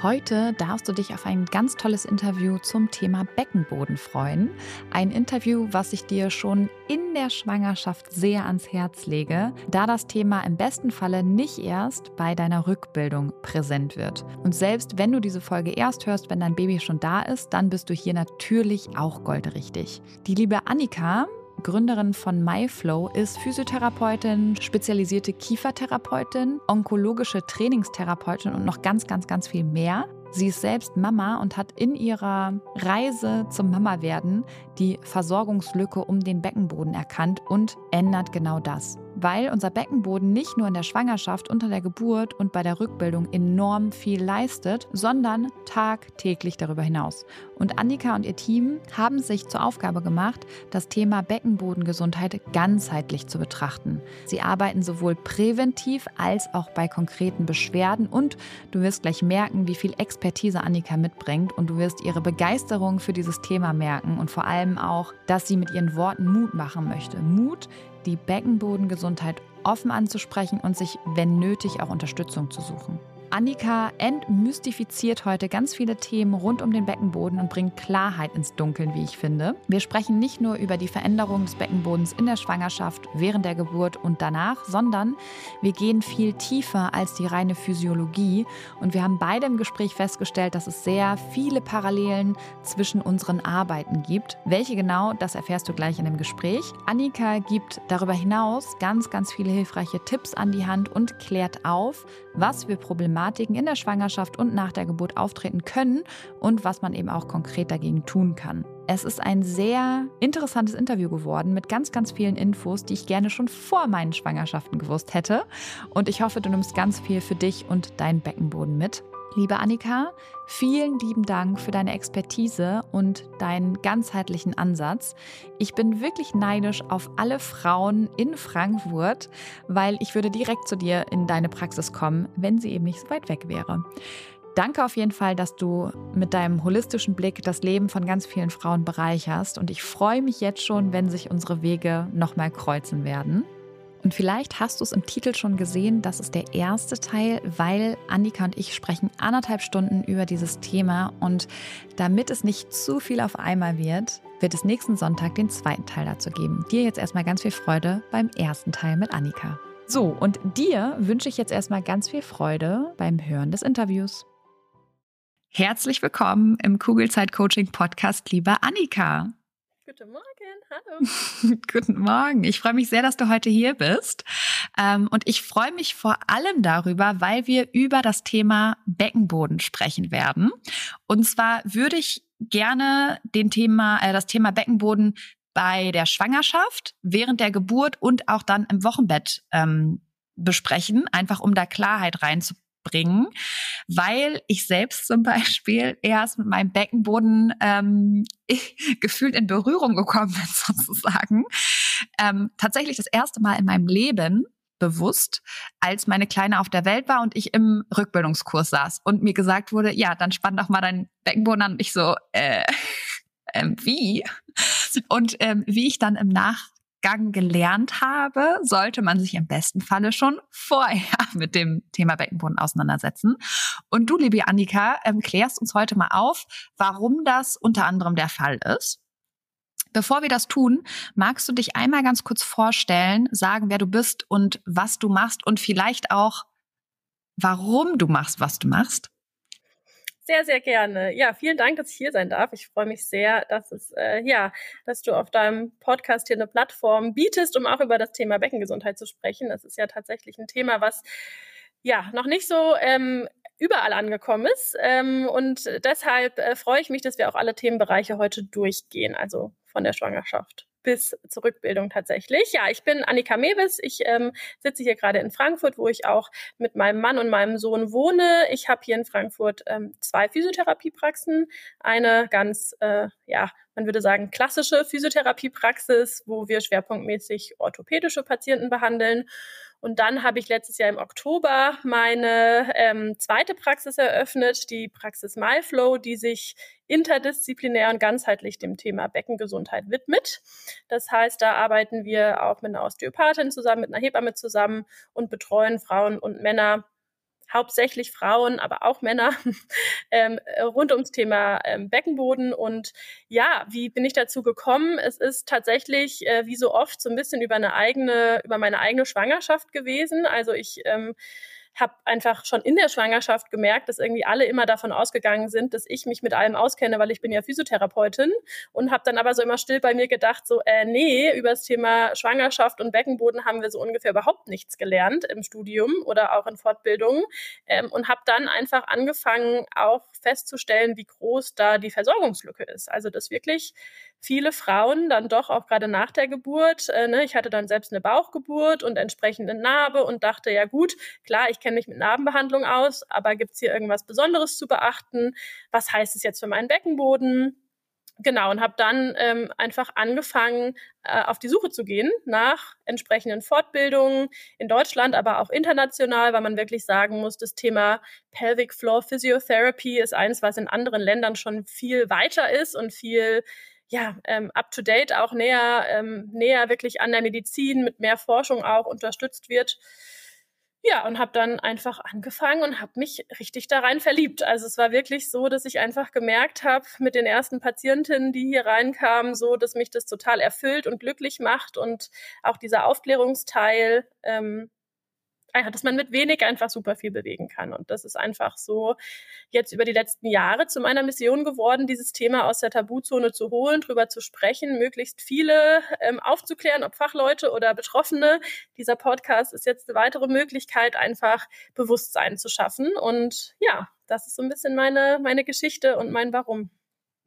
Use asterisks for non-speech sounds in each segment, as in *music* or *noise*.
Heute darfst du dich auf ein ganz tolles Interview zum Thema Beckenboden freuen. Ein Interview, was ich dir schon in der Schwangerschaft sehr ans Herz lege, da das Thema im besten Falle nicht erst bei deiner Rückbildung präsent wird. Und selbst wenn du diese Folge erst hörst, wenn dein Baby schon da ist, dann bist du hier natürlich auch goldrichtig. Die liebe Annika Gründerin von MyFlow, ist Physiotherapeutin, spezialisierte Kiefertherapeutin, onkologische Trainingstherapeutin und noch ganz, ganz, ganz viel mehr. Sie ist selbst Mama und hat in ihrer Reise zum Mama-Werden die Versorgungslücke um den Beckenboden erkannt und ändert genau das weil unser Beckenboden nicht nur in der Schwangerschaft, unter der Geburt und bei der Rückbildung enorm viel leistet, sondern tagtäglich darüber hinaus. Und Annika und ihr Team haben sich zur Aufgabe gemacht, das Thema Beckenbodengesundheit ganzheitlich zu betrachten. Sie arbeiten sowohl präventiv als auch bei konkreten Beschwerden und du wirst gleich merken, wie viel Expertise Annika mitbringt und du wirst ihre Begeisterung für dieses Thema merken und vor allem auch, dass sie mit ihren Worten Mut machen möchte. Mut, die Beckenbodengesundheit offen anzusprechen und sich, wenn nötig, auch Unterstützung zu suchen. Annika entmystifiziert heute ganz viele Themen rund um den Beckenboden und bringt Klarheit ins Dunkeln, wie ich finde. Wir sprechen nicht nur über die Veränderung des Beckenbodens in der Schwangerschaft, während der Geburt und danach, sondern wir gehen viel tiefer als die reine Physiologie und wir haben beide im Gespräch festgestellt, dass es sehr viele Parallelen zwischen unseren Arbeiten gibt. Welche genau, das erfährst du gleich in dem Gespräch. Annika gibt darüber hinaus ganz, ganz viele hilfreiche Tipps an die Hand und klärt auf, was für Problematiken in der Schwangerschaft und nach der Geburt auftreten können und was man eben auch konkret dagegen tun kann. Es ist ein sehr interessantes Interview geworden mit ganz, ganz vielen Infos, die ich gerne schon vor meinen Schwangerschaften gewusst hätte. Und ich hoffe, du nimmst ganz viel für dich und deinen Beckenboden mit. Liebe Annika, vielen lieben Dank für deine Expertise und deinen ganzheitlichen Ansatz. Ich bin wirklich neidisch auf alle Frauen in Frankfurt, weil ich würde direkt zu dir in deine Praxis kommen, wenn sie eben nicht so weit weg wäre. Danke auf jeden Fall, dass du mit deinem holistischen Blick das Leben von ganz vielen Frauen bereicherst und ich freue mich jetzt schon, wenn sich unsere Wege nochmal kreuzen werden. Und vielleicht hast du es im Titel schon gesehen, das ist der erste Teil, weil Annika und ich sprechen anderthalb Stunden über dieses Thema und damit es nicht zu viel auf einmal wird, wird es nächsten Sonntag den zweiten Teil dazu geben. Dir jetzt erstmal ganz viel Freude beim ersten Teil mit Annika. So, und dir wünsche ich jetzt erstmal ganz viel Freude beim Hören des Interviews. Herzlich willkommen im Kugelzeit Coaching Podcast, liebe Annika. Guten Morgen, hallo. *laughs* Guten Morgen. Ich freue mich sehr, dass du heute hier bist. Ähm, und ich freue mich vor allem darüber, weil wir über das Thema Beckenboden sprechen werden. Und zwar würde ich gerne den Thema, äh, das Thema Beckenboden bei der Schwangerschaft, während der Geburt und auch dann im Wochenbett ähm, besprechen, einfach um da Klarheit reinzubringen bringen, weil ich selbst zum Beispiel erst mit meinem Beckenboden ähm, *laughs* gefühlt in Berührung gekommen bin, *laughs* sozusagen. Ähm, tatsächlich das erste Mal in meinem Leben bewusst, als meine Kleine auf der Welt war und ich im Rückbildungskurs saß und mir gesagt wurde, ja, dann spann doch mal deinen Beckenboden an und ich so, äh, *laughs* ähm, wie? Und ähm, wie ich dann im Nach Gang gelernt habe, sollte man sich im besten Falle schon vorher *laughs* mit dem Thema Beckenboden auseinandersetzen. Und du, liebe Annika, ähm, klärst uns heute mal auf, warum das unter anderem der Fall ist. Bevor wir das tun, magst du dich einmal ganz kurz vorstellen, sagen, wer du bist und was du machst und vielleicht auch, warum du machst, was du machst? Sehr, sehr gerne. Ja, vielen Dank, dass ich hier sein darf. Ich freue mich sehr, dass es äh, ja, dass du auf deinem Podcast hier eine Plattform bietest, um auch über das Thema Beckengesundheit zu sprechen. Das ist ja tatsächlich ein Thema, was ja noch nicht so ähm, überall angekommen ist. Ähm, und deshalb äh, freue ich mich, dass wir auch alle Themenbereiche heute durchgehen, also von der Schwangerschaft bis zur Rückbildung tatsächlich. Ja, ich bin Annika Mewes. Ich ähm, sitze hier gerade in Frankfurt, wo ich auch mit meinem Mann und meinem Sohn wohne. Ich habe hier in Frankfurt ähm, zwei Physiotherapiepraxen. Eine ganz, äh, ja, man würde sagen, klassische Physiotherapiepraxis, wo wir schwerpunktmäßig orthopädische Patienten behandeln. Und dann habe ich letztes Jahr im Oktober meine ähm, zweite Praxis eröffnet, die Praxis MyFlow, die sich interdisziplinär und ganzheitlich dem Thema Beckengesundheit widmet. Das heißt, da arbeiten wir auch mit einer Osteopathin zusammen, mit einer Hebamme zusammen und betreuen Frauen und Männer hauptsächlich Frauen, aber auch Männer *laughs* ähm, rund ums Thema ähm, Beckenboden. Und ja, wie bin ich dazu gekommen? Es ist tatsächlich, äh, wie so oft, so ein bisschen über eine eigene, über meine eigene Schwangerschaft gewesen. Also ich ähm, habe einfach schon in der Schwangerschaft gemerkt, dass irgendwie alle immer davon ausgegangen sind, dass ich mich mit allem auskenne, weil ich bin ja Physiotherapeutin und habe dann aber so immer still bei mir gedacht, so äh, nee, über das Thema Schwangerschaft und Beckenboden haben wir so ungefähr überhaupt nichts gelernt im Studium oder auch in Fortbildungen ähm, und habe dann einfach angefangen, auch festzustellen, wie groß da die Versorgungslücke ist. Also dass wirklich viele Frauen dann doch auch gerade nach der Geburt, äh, ne, ich hatte dann selbst eine Bauchgeburt und entsprechende Narbe und dachte, ja gut, klar, ich kenne mich mit Narbenbehandlung aus, aber gibt es hier irgendwas Besonderes zu beachten? Was heißt es jetzt für meinen Beckenboden? Genau, und habe dann ähm, einfach angefangen, äh, auf die Suche zu gehen nach entsprechenden Fortbildungen in Deutschland, aber auch international, weil man wirklich sagen muss, das Thema Pelvic Floor Physiotherapy ist eins, was in anderen Ländern schon viel weiter ist und viel ja, ähm, up to date auch näher, ähm, näher wirklich an der Medizin mit mehr Forschung auch unterstützt wird. Ja, und habe dann einfach angefangen und habe mich richtig da rein verliebt. Also es war wirklich so, dass ich einfach gemerkt habe mit den ersten Patientinnen, die hier reinkamen, so, dass mich das total erfüllt und glücklich macht und auch dieser Aufklärungsteil ähm, ja, dass man mit wenig einfach super viel bewegen kann. Und das ist einfach so jetzt über die letzten Jahre zu meiner Mission geworden, dieses Thema aus der Tabuzone zu holen, drüber zu sprechen, möglichst viele ähm, aufzuklären, ob Fachleute oder Betroffene. Dieser Podcast ist jetzt eine weitere Möglichkeit, einfach Bewusstsein zu schaffen. Und ja, das ist so ein bisschen meine, meine Geschichte und mein Warum.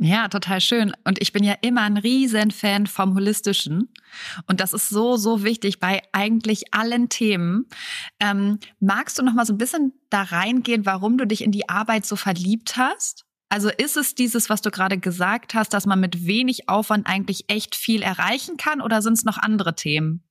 Ja, total schön. Und ich bin ja immer ein Riesenfan vom Holistischen. Und das ist so, so wichtig bei eigentlich allen Themen. Ähm, magst du noch mal so ein bisschen da reingehen, warum du dich in die Arbeit so verliebt hast? Also ist es dieses, was du gerade gesagt hast, dass man mit wenig Aufwand eigentlich echt viel erreichen kann oder sind es noch andere Themen?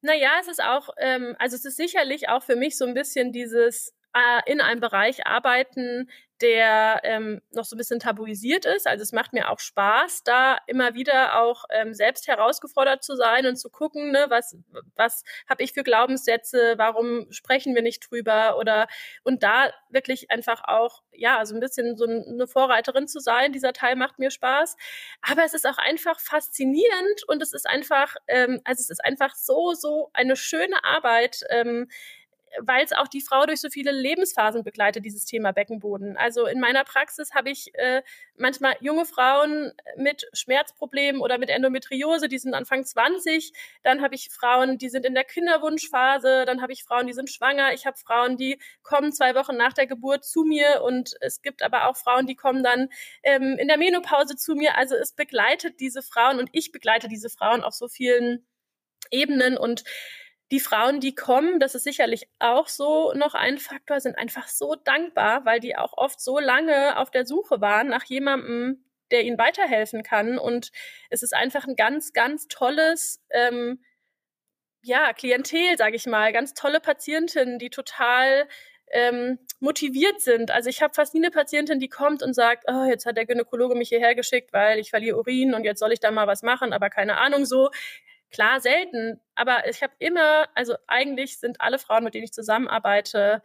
Naja, es ist auch, ähm, also es ist sicherlich auch für mich so ein bisschen dieses äh, in einem Bereich arbeiten, der ähm, noch so ein bisschen tabuisiert ist. Also es macht mir auch Spaß, da immer wieder auch ähm, selbst herausgefordert zu sein und zu gucken, ne, was, was habe ich für Glaubenssätze, warum sprechen wir nicht drüber oder und da wirklich einfach auch, ja, so ein bisschen so eine Vorreiterin zu sein. Dieser Teil macht mir Spaß. Aber es ist auch einfach faszinierend und es ist einfach, ähm, also es ist einfach so, so eine schöne Arbeit. Ähm, weil es auch die Frau durch so viele Lebensphasen begleitet, dieses Thema Beckenboden. Also in meiner Praxis habe ich äh, manchmal junge Frauen mit Schmerzproblemen oder mit Endometriose, die sind Anfang 20. Dann habe ich Frauen, die sind in der Kinderwunschphase. Dann habe ich Frauen, die sind schwanger. Ich habe Frauen, die kommen zwei Wochen nach der Geburt zu mir. Und es gibt aber auch Frauen, die kommen dann ähm, in der Menopause zu mir. Also es begleitet diese Frauen und ich begleite diese Frauen auf so vielen Ebenen und die Frauen, die kommen, das ist sicherlich auch so noch ein Faktor, sind einfach so dankbar, weil die auch oft so lange auf der Suche waren nach jemandem, der ihnen weiterhelfen kann. Und es ist einfach ein ganz, ganz tolles, ähm, ja, Klientel, sage ich mal, ganz tolle Patientinnen, die total ähm, motiviert sind. Also ich habe fast nie eine Patientin, die kommt und sagt, oh, jetzt hat der Gynäkologe mich hierher geschickt, weil ich verliere Urin und jetzt soll ich da mal was machen, aber keine Ahnung so. Klar, selten, aber ich habe immer, also eigentlich sind alle Frauen, mit denen ich zusammenarbeite,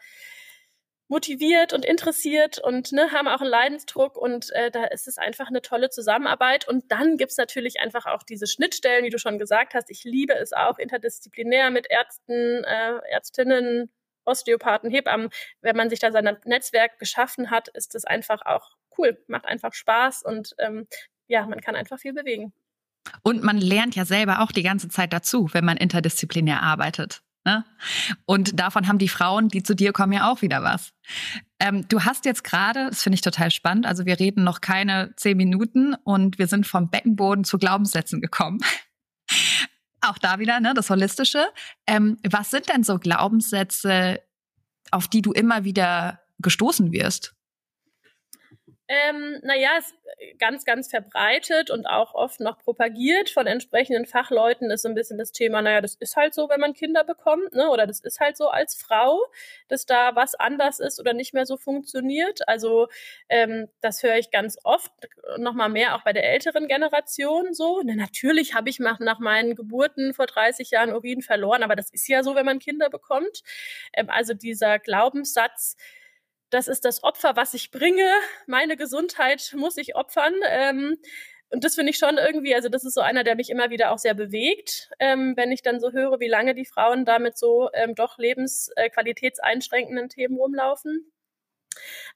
motiviert und interessiert und ne, haben auch einen Leidensdruck und äh, da ist es einfach eine tolle Zusammenarbeit. Und dann gibt's natürlich einfach auch diese Schnittstellen, wie du schon gesagt hast. Ich liebe es auch interdisziplinär mit Ärzten, äh, Ärztinnen, Osteopathen, Hebammen. Wenn man sich da sein Netzwerk geschaffen hat, ist es einfach auch cool, macht einfach Spaß und ähm, ja, man kann einfach viel bewegen. Und man lernt ja selber auch die ganze Zeit dazu, wenn man interdisziplinär arbeitet. Ne? Und davon haben die Frauen, die zu dir kommen, ja auch wieder was. Ähm, du hast jetzt gerade, das finde ich total spannend, also wir reden noch keine zehn Minuten und wir sind vom Beckenboden zu Glaubenssätzen gekommen. *laughs* auch da wieder, ne, das Holistische. Ähm, was sind denn so Glaubenssätze, auf die du immer wieder gestoßen wirst? Ähm, naja, ist äh, ganz, ganz verbreitet und auch oft noch propagiert von entsprechenden Fachleuten ist so ein bisschen das Thema, naja, das ist halt so, wenn man Kinder bekommt, ne? Oder das ist halt so als Frau, dass da was anders ist oder nicht mehr so funktioniert. Also ähm, das höre ich ganz oft, nochmal mehr auch bei der älteren Generation so. Na, natürlich habe ich nach, nach meinen Geburten vor 30 Jahren Urin verloren, aber das ist ja so, wenn man Kinder bekommt. Ähm, also dieser Glaubenssatz, das ist das Opfer, was ich bringe. Meine Gesundheit muss ich opfern. Ähm, und das finde ich schon irgendwie, also das ist so einer, der mich immer wieder auch sehr bewegt, ähm, wenn ich dann so höre, wie lange die Frauen damit so ähm, doch lebensqualitätseinschränkenden äh, Themen rumlaufen.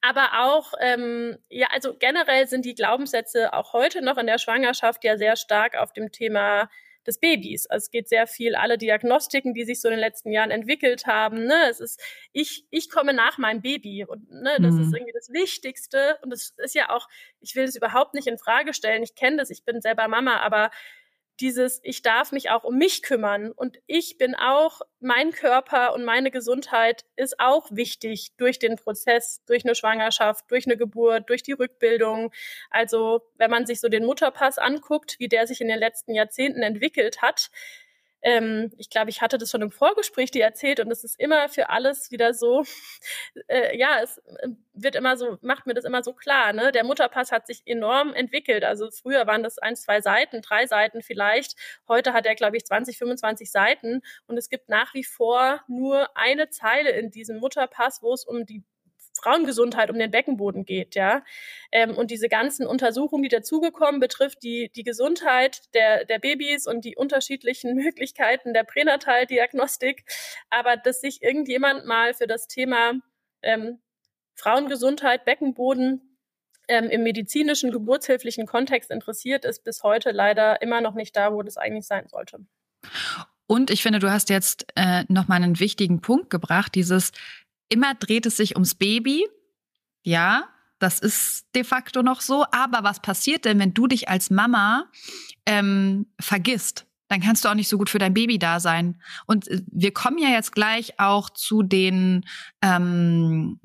Aber auch, ähm, ja, also generell sind die Glaubenssätze auch heute noch in der Schwangerschaft ja sehr stark auf dem Thema des Babys. Also es geht sehr viel alle Diagnostiken, die sich so in den letzten Jahren entwickelt haben. Ne? Es ist, ich, ich komme nach meinem Baby und ne, das mhm. ist irgendwie das Wichtigste. Und es ist ja auch, ich will das überhaupt nicht in Frage stellen. Ich kenne das, ich bin selber Mama, aber dieses, ich darf mich auch um mich kümmern und ich bin auch, mein Körper und meine Gesundheit ist auch wichtig durch den Prozess, durch eine Schwangerschaft, durch eine Geburt, durch die Rückbildung. Also wenn man sich so den Mutterpass anguckt, wie der sich in den letzten Jahrzehnten entwickelt hat, ähm, ich glaube, ich hatte das schon im Vorgespräch dir erzählt und es ist immer für alles wieder so, *laughs* äh, ja, es äh, wird immer so, macht mir das immer so klar, ne? Der Mutterpass hat sich enorm entwickelt. Also früher waren das ein, zwei Seiten, drei Seiten vielleicht. Heute hat er, glaube ich, 20, 25 Seiten und es gibt nach wie vor nur eine Zeile in diesem Mutterpass, wo es um die Frauengesundheit, um den Beckenboden geht, ja. Ähm, und diese ganzen Untersuchungen, die dazugekommen, betrifft die, die Gesundheit der, der Babys und die unterschiedlichen *laughs* Möglichkeiten der Pränataldiagnostik. Aber dass sich irgendjemand mal für das Thema ähm, Frauengesundheit, Beckenboden ähm, im medizinischen, geburtshilflichen Kontext interessiert, ist bis heute leider immer noch nicht da, wo das eigentlich sein sollte. Und ich finde, du hast jetzt äh, nochmal einen wichtigen Punkt gebracht, dieses immer dreht es sich ums Baby. Ja, das ist de facto noch so. Aber was passiert denn, wenn du dich als Mama ähm, vergisst? Dann kannst du auch nicht so gut für dein Baby da sein. Und äh, wir kommen ja jetzt gleich auch zu den ähm,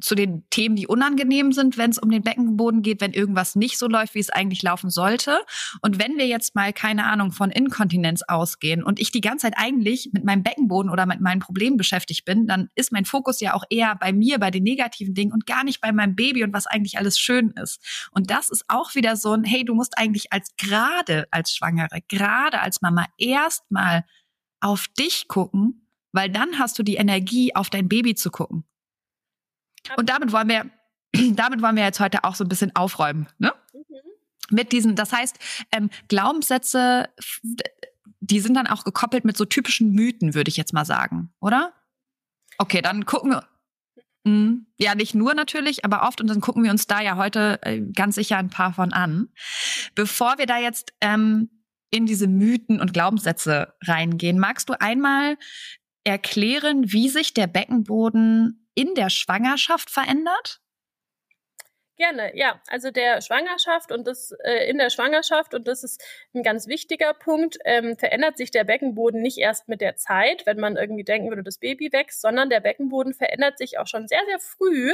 zu den Themen, die unangenehm sind, wenn es um den Beckenboden geht, wenn irgendwas nicht so läuft, wie es eigentlich laufen sollte. Und wenn wir jetzt mal, keine Ahnung, von Inkontinenz ausgehen und ich die ganze Zeit eigentlich mit meinem Beckenboden oder mit meinen Problemen beschäftigt bin, dann ist mein Fokus ja auch eher bei mir, bei den negativen Dingen und gar nicht bei meinem Baby und was eigentlich alles schön ist. Und das ist auch wieder so ein, hey, du musst eigentlich als gerade als Schwangere, gerade als Mama erstmal auf dich gucken, weil dann hast du die Energie, auf dein Baby zu gucken. Und damit wollen wir, *clears throat* damit wollen wir jetzt heute auch so ein bisschen aufräumen, ne? Mhm. Mit diesen, das heißt, ähm, Glaubenssätze, die sind dann auch gekoppelt mit so typischen Mythen, würde ich jetzt mal sagen, oder? Okay, dann gucken wir. Mh, ja, nicht nur natürlich, aber oft und dann gucken wir uns da ja heute äh, ganz sicher ein paar von an. Bevor wir da jetzt ähm, in diese Mythen und Glaubenssätze reingehen, magst du einmal erklären, wie sich der Beckenboden in der Schwangerschaft verändert? Gerne, ja. Also der Schwangerschaft und das äh, in der Schwangerschaft und das ist ein ganz wichtiger Punkt, ähm, verändert sich der Beckenboden nicht erst mit der Zeit, wenn man irgendwie denken würde, das Baby wächst, sondern der Beckenboden verändert sich auch schon sehr, sehr früh,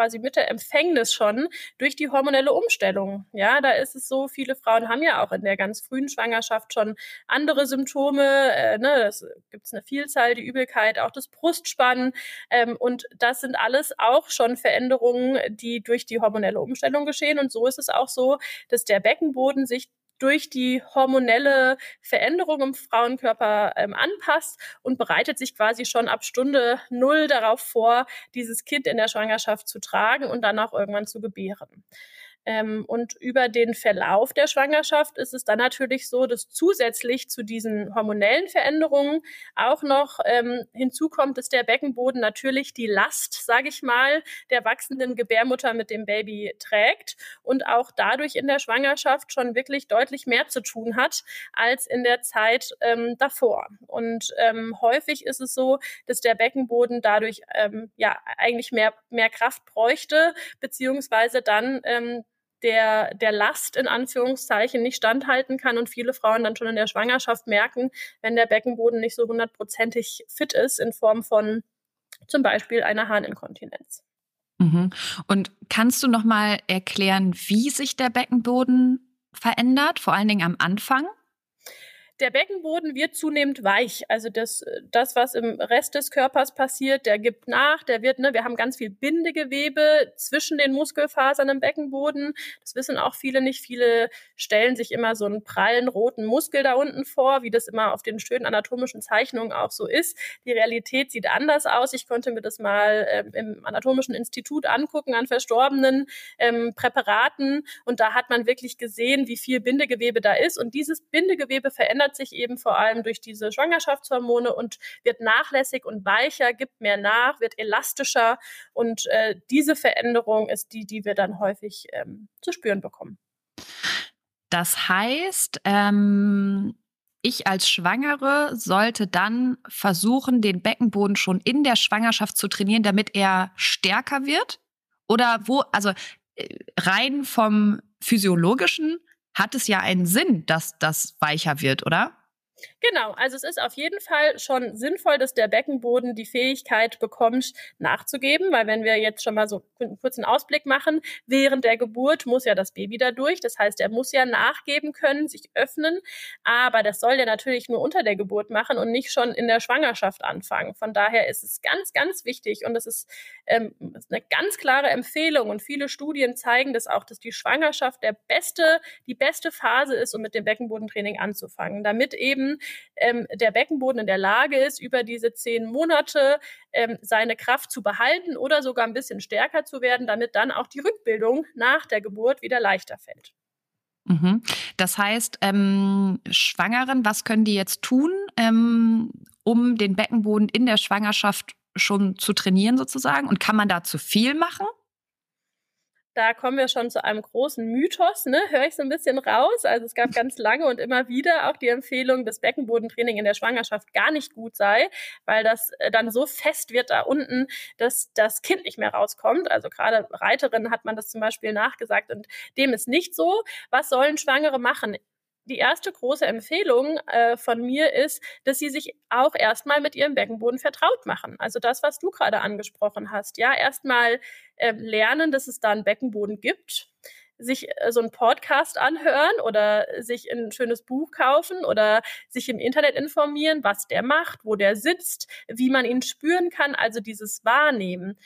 quasi mit der Empfängnis schon durch die hormonelle Umstellung. Ja, da ist es so, viele Frauen haben ja auch in der ganz frühen Schwangerschaft schon andere Symptome. Äh, ne, das gibt es eine Vielzahl, die Übelkeit, auch das Brustspannen. Ähm, und das sind alles auch schon Veränderungen, die durch die hormonelle Umstellung geschehen. Und so ist es auch so, dass der Beckenboden sich durch die hormonelle Veränderung im Frauenkörper ähm, anpasst und bereitet sich quasi schon ab Stunde null darauf vor, dieses Kind in der Schwangerschaft zu tragen und dann auch irgendwann zu gebären. Ähm, und über den Verlauf der Schwangerschaft ist es dann natürlich so, dass zusätzlich zu diesen hormonellen Veränderungen auch noch ähm, hinzukommt, dass der Beckenboden natürlich die Last, sage ich mal, der wachsenden Gebärmutter mit dem Baby trägt und auch dadurch in der Schwangerschaft schon wirklich deutlich mehr zu tun hat als in der Zeit ähm, davor. Und ähm, häufig ist es so, dass der Beckenboden dadurch ähm, ja eigentlich mehr, mehr Kraft bräuchte, beziehungsweise dann ähm, der, der Last in Anführungszeichen nicht standhalten kann und viele Frauen dann schon in der Schwangerschaft merken, wenn der Beckenboden nicht so hundertprozentig fit ist in Form von zum Beispiel einer Harninkontinenz. Mhm. Und kannst du noch mal erklären, wie sich der Beckenboden verändert, vor allen Dingen am Anfang? Der Beckenboden wird zunehmend weich. Also das, das, was im Rest des Körpers passiert, der gibt nach, der wird, ne, wir haben ganz viel Bindegewebe zwischen den Muskelfasern im Beckenboden. Das wissen auch viele nicht. Viele stellen sich immer so einen prallen roten Muskel da unten vor, wie das immer auf den schönen anatomischen Zeichnungen auch so ist. Die Realität sieht anders aus. Ich konnte mir das mal ähm, im anatomischen Institut angucken an verstorbenen ähm, Präparaten und da hat man wirklich gesehen, wie viel Bindegewebe da ist. Und dieses Bindegewebe verändert verändert sich eben vor allem durch diese Schwangerschaftshormone und wird nachlässig und weicher, gibt mehr nach, wird elastischer und äh, diese Veränderung ist die, die wir dann häufig ähm, zu spüren bekommen. Das heißt, ähm, ich als Schwangere sollte dann versuchen, den Beckenboden schon in der Schwangerschaft zu trainieren, damit er stärker wird? Oder wo, also äh, rein vom physiologischen hat es ja einen Sinn, dass das weicher wird, oder? Genau, also es ist auf jeden Fall schon sinnvoll, dass der Beckenboden die Fähigkeit bekommt, nachzugeben, weil wenn wir jetzt schon mal so einen kurzen Ausblick machen, während der Geburt muss ja das Baby da durch, das heißt, er muss ja nachgeben können, sich öffnen, aber das soll er natürlich nur unter der Geburt machen und nicht schon in der Schwangerschaft anfangen. Von daher ist es ganz, ganz wichtig und es ist, ähm, eine ganz klare Empfehlung und viele Studien zeigen das auch, dass die Schwangerschaft der beste, die beste Phase ist, um mit dem Beckenbodentraining anzufangen, damit eben ähm, der Beckenboden in der Lage ist, über diese zehn Monate ähm, seine Kraft zu behalten oder sogar ein bisschen stärker zu werden, damit dann auch die Rückbildung nach der Geburt wieder leichter fällt. Mhm. Das heißt, ähm, Schwangeren, was können die jetzt tun, ähm, um den Beckenboden in der Schwangerschaft schon zu trainieren sozusagen? Und kann man da zu viel machen? Da kommen wir schon zu einem großen Mythos, ne? höre ich so ein bisschen raus. Also es gab ganz lange und immer wieder auch die Empfehlung, dass Beckenbodentraining in der Schwangerschaft gar nicht gut sei, weil das äh, dann so fest wird da unten, dass das Kind nicht mehr rauskommt. Also gerade Reiterinnen hat man das zum Beispiel nachgesagt und dem ist nicht so. Was sollen Schwangere machen? Die erste große Empfehlung äh, von mir ist, dass sie sich auch erstmal mit ihrem Beckenboden vertraut machen. Also das, was du gerade angesprochen hast. Ja, erstmal äh, lernen, dass es da einen Beckenboden gibt sich äh, so einen Podcast anhören oder sich ein schönes Buch kaufen oder sich im Internet informieren, was der macht, wo der sitzt, wie man ihn spüren kann, also dieses Wahrnehmen.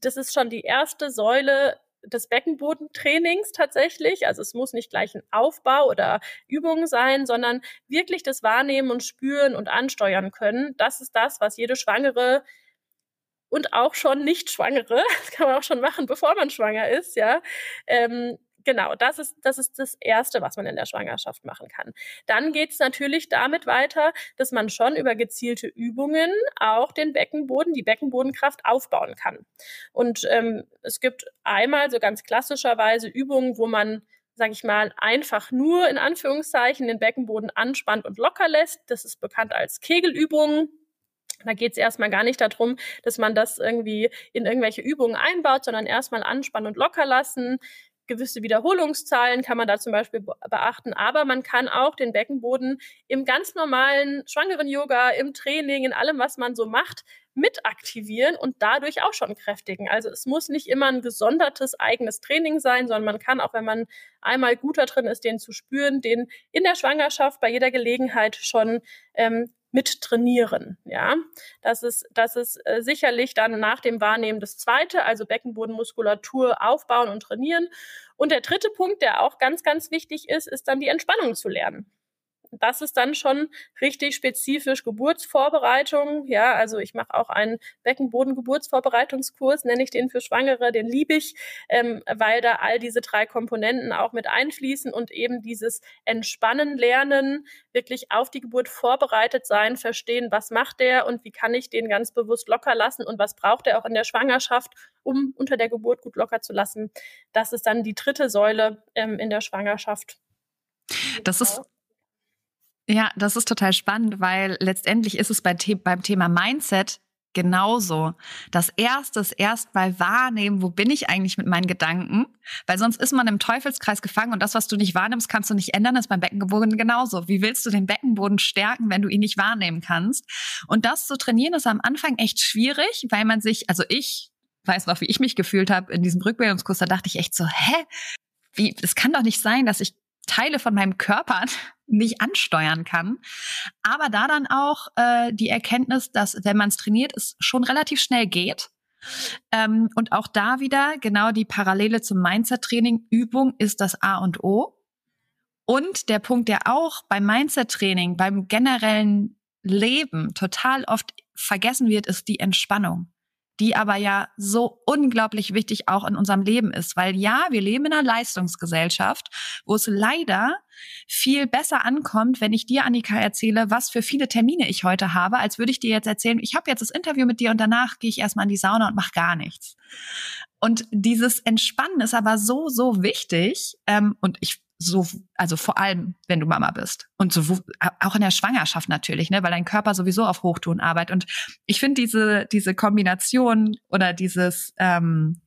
Das ist schon die erste Säule des Beckenbodentrainings tatsächlich. Also es muss nicht gleich ein Aufbau oder Übung sein, sondern wirklich das Wahrnehmen und Spüren und Ansteuern können. Das ist das, was jede Schwangere und auch schon nicht Schwangere, *laughs* das kann man auch schon machen, bevor man schwanger ist, ja, ähm, genau, das ist, das ist das Erste, was man in der Schwangerschaft machen kann. Dann geht es natürlich damit weiter, dass man schon über gezielte Übungen auch den Beckenboden, die Beckenbodenkraft aufbauen kann. Und ähm, es gibt einmal so ganz klassischerweise Übungen, wo man sage ich mal, einfach nur in Anführungszeichen den Beckenboden anspannt und locker lässt. Das ist bekannt als Kegelübungen. Da geht es erstmal gar nicht darum, dass man das irgendwie in irgendwelche Übungen einbaut, sondern erstmal anspannen und locker lassen gewisse Wiederholungszahlen kann man da zum Beispiel beachten, aber man kann auch den Beckenboden im ganz normalen schwangeren Yoga, im Training, in allem, was man so macht, mit aktivieren und dadurch auch schon kräftigen. Also es muss nicht immer ein gesondertes eigenes Training sein, sondern man kann auch, wenn man einmal guter drin ist, den zu spüren, den in der Schwangerschaft bei jeder Gelegenheit schon ähm, mit trainieren. Ja, das ist, das ist äh, sicherlich dann nach dem Wahrnehmen das zweite, also Beckenbodenmuskulatur aufbauen und trainieren. Und der dritte Punkt, der auch ganz, ganz wichtig ist, ist dann die Entspannung zu lernen das ist dann schon richtig spezifisch Geburtsvorbereitung. Ja, also ich mache auch einen Beckenboden-Geburtsvorbereitungskurs, nenne ich den für Schwangere, den liebe ich, ähm, weil da all diese drei Komponenten auch mit einfließen und eben dieses Entspannen lernen, wirklich auf die Geburt vorbereitet sein, verstehen, was macht der und wie kann ich den ganz bewusst locker lassen und was braucht er auch in der Schwangerschaft, um unter der Geburt gut locker zu lassen. Das ist dann die dritte Säule ähm, in der Schwangerschaft. Das ist ja, das ist total spannend, weil letztendlich ist es bei The beim Thema Mindset genauso. Das erste ist erstmal wahrnehmen, wo bin ich eigentlich mit meinen Gedanken? Weil sonst ist man im Teufelskreis gefangen und das, was du nicht wahrnimmst, kannst du nicht ändern, ist beim Beckenboden genauso. Wie willst du den Beckenboden stärken, wenn du ihn nicht wahrnehmen kannst? Und das zu trainieren ist am Anfang echt schwierig, weil man sich, also ich weiß noch, wie ich mich gefühlt habe in diesem Rückbildungskurs, da dachte ich echt so, hä? Wie, es kann doch nicht sein, dass ich Teile von meinem Körper nicht ansteuern kann. Aber da dann auch äh, die Erkenntnis, dass wenn man es trainiert, es schon relativ schnell geht. Ähm, und auch da wieder genau die Parallele zum Mindset-Training. Übung ist das A und O. Und der Punkt, der auch beim Mindset-Training, beim generellen Leben total oft vergessen wird, ist die Entspannung die aber ja so unglaublich wichtig auch in unserem Leben ist. Weil ja, wir leben in einer Leistungsgesellschaft, wo es leider viel besser ankommt, wenn ich dir, Annika, erzähle, was für viele Termine ich heute habe, als würde ich dir jetzt erzählen, ich habe jetzt das Interview mit dir und danach gehe ich erstmal in die Sauna und mache gar nichts. Und dieses Entspannen ist aber so, so wichtig. Ähm, und ich so, also vor allem, wenn du Mama bist und so auch in der Schwangerschaft natürlich, ne, weil dein Körper sowieso auf Hochtouren arbeitet. Und ich finde diese diese Kombination oder dieses, ähm,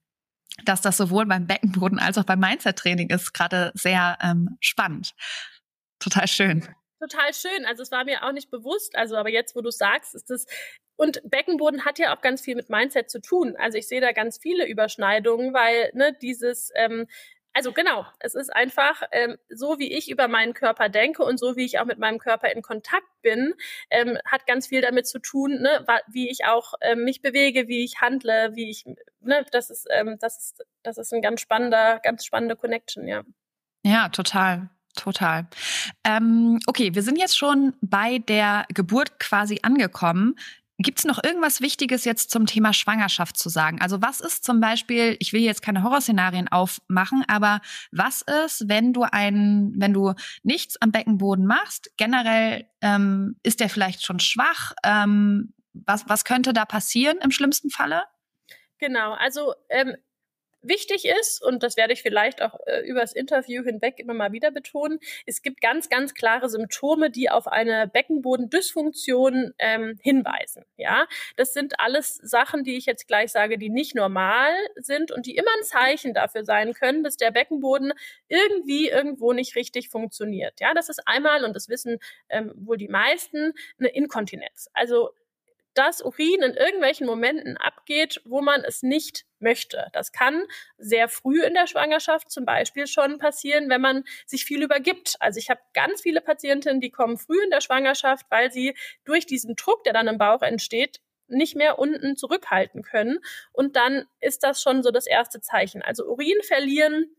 dass das sowohl beim Beckenboden als auch beim Mindset-Training ist, gerade sehr ähm, spannend. Total schön. Total schön. Also es war mir auch nicht bewusst. Also aber jetzt, wo du sagst, ist das und Beckenboden hat ja auch ganz viel mit Mindset zu tun. Also ich sehe da ganz viele Überschneidungen, weil ne, dieses ähm, also genau, es ist einfach ähm, so, wie ich über meinen Körper denke und so, wie ich auch mit meinem Körper in Kontakt bin, ähm, hat ganz viel damit zu tun, ne, wie ich auch ähm, mich bewege, wie ich handle, wie ich, ne, das ist, ähm, das ist, das ist ein ganz spannender, ganz spannende Connection, ja. Ja, total. Total. Ähm, okay, wir sind jetzt schon bei der Geburt quasi angekommen. Gibt es noch irgendwas Wichtiges jetzt zum Thema Schwangerschaft zu sagen? Also was ist zum Beispiel, ich will jetzt keine Horrorszenarien aufmachen, aber was ist, wenn du einen, wenn du nichts am Beckenboden machst? Generell ähm, ist der vielleicht schon schwach. Ähm, was, was könnte da passieren im schlimmsten Falle? Genau, also ähm, wichtig ist, und das werde ich vielleicht auch äh, übers Interview hinweg immer mal wieder betonen, es gibt ganz, ganz klare Symptome, die auf eine Beckenbodendysfunktion ähm, hinweisen. Ja, das sind alles Sachen, die ich jetzt gleich sage, die nicht normal sind und die immer ein Zeichen dafür sein können, dass der Beckenboden irgendwie irgendwo nicht richtig funktioniert. Ja, das ist einmal, und das wissen ähm, wohl die meisten, eine Inkontinenz. Also dass Urin in irgendwelchen Momenten abgeht, wo man es nicht möchte. Das kann sehr früh in der Schwangerschaft zum Beispiel schon passieren, wenn man sich viel übergibt. Also ich habe ganz viele Patientinnen, die kommen früh in der Schwangerschaft, weil sie durch diesen Druck, der dann im Bauch entsteht, nicht mehr unten zurückhalten können. Und dann ist das schon so das erste Zeichen. Also Urin verlieren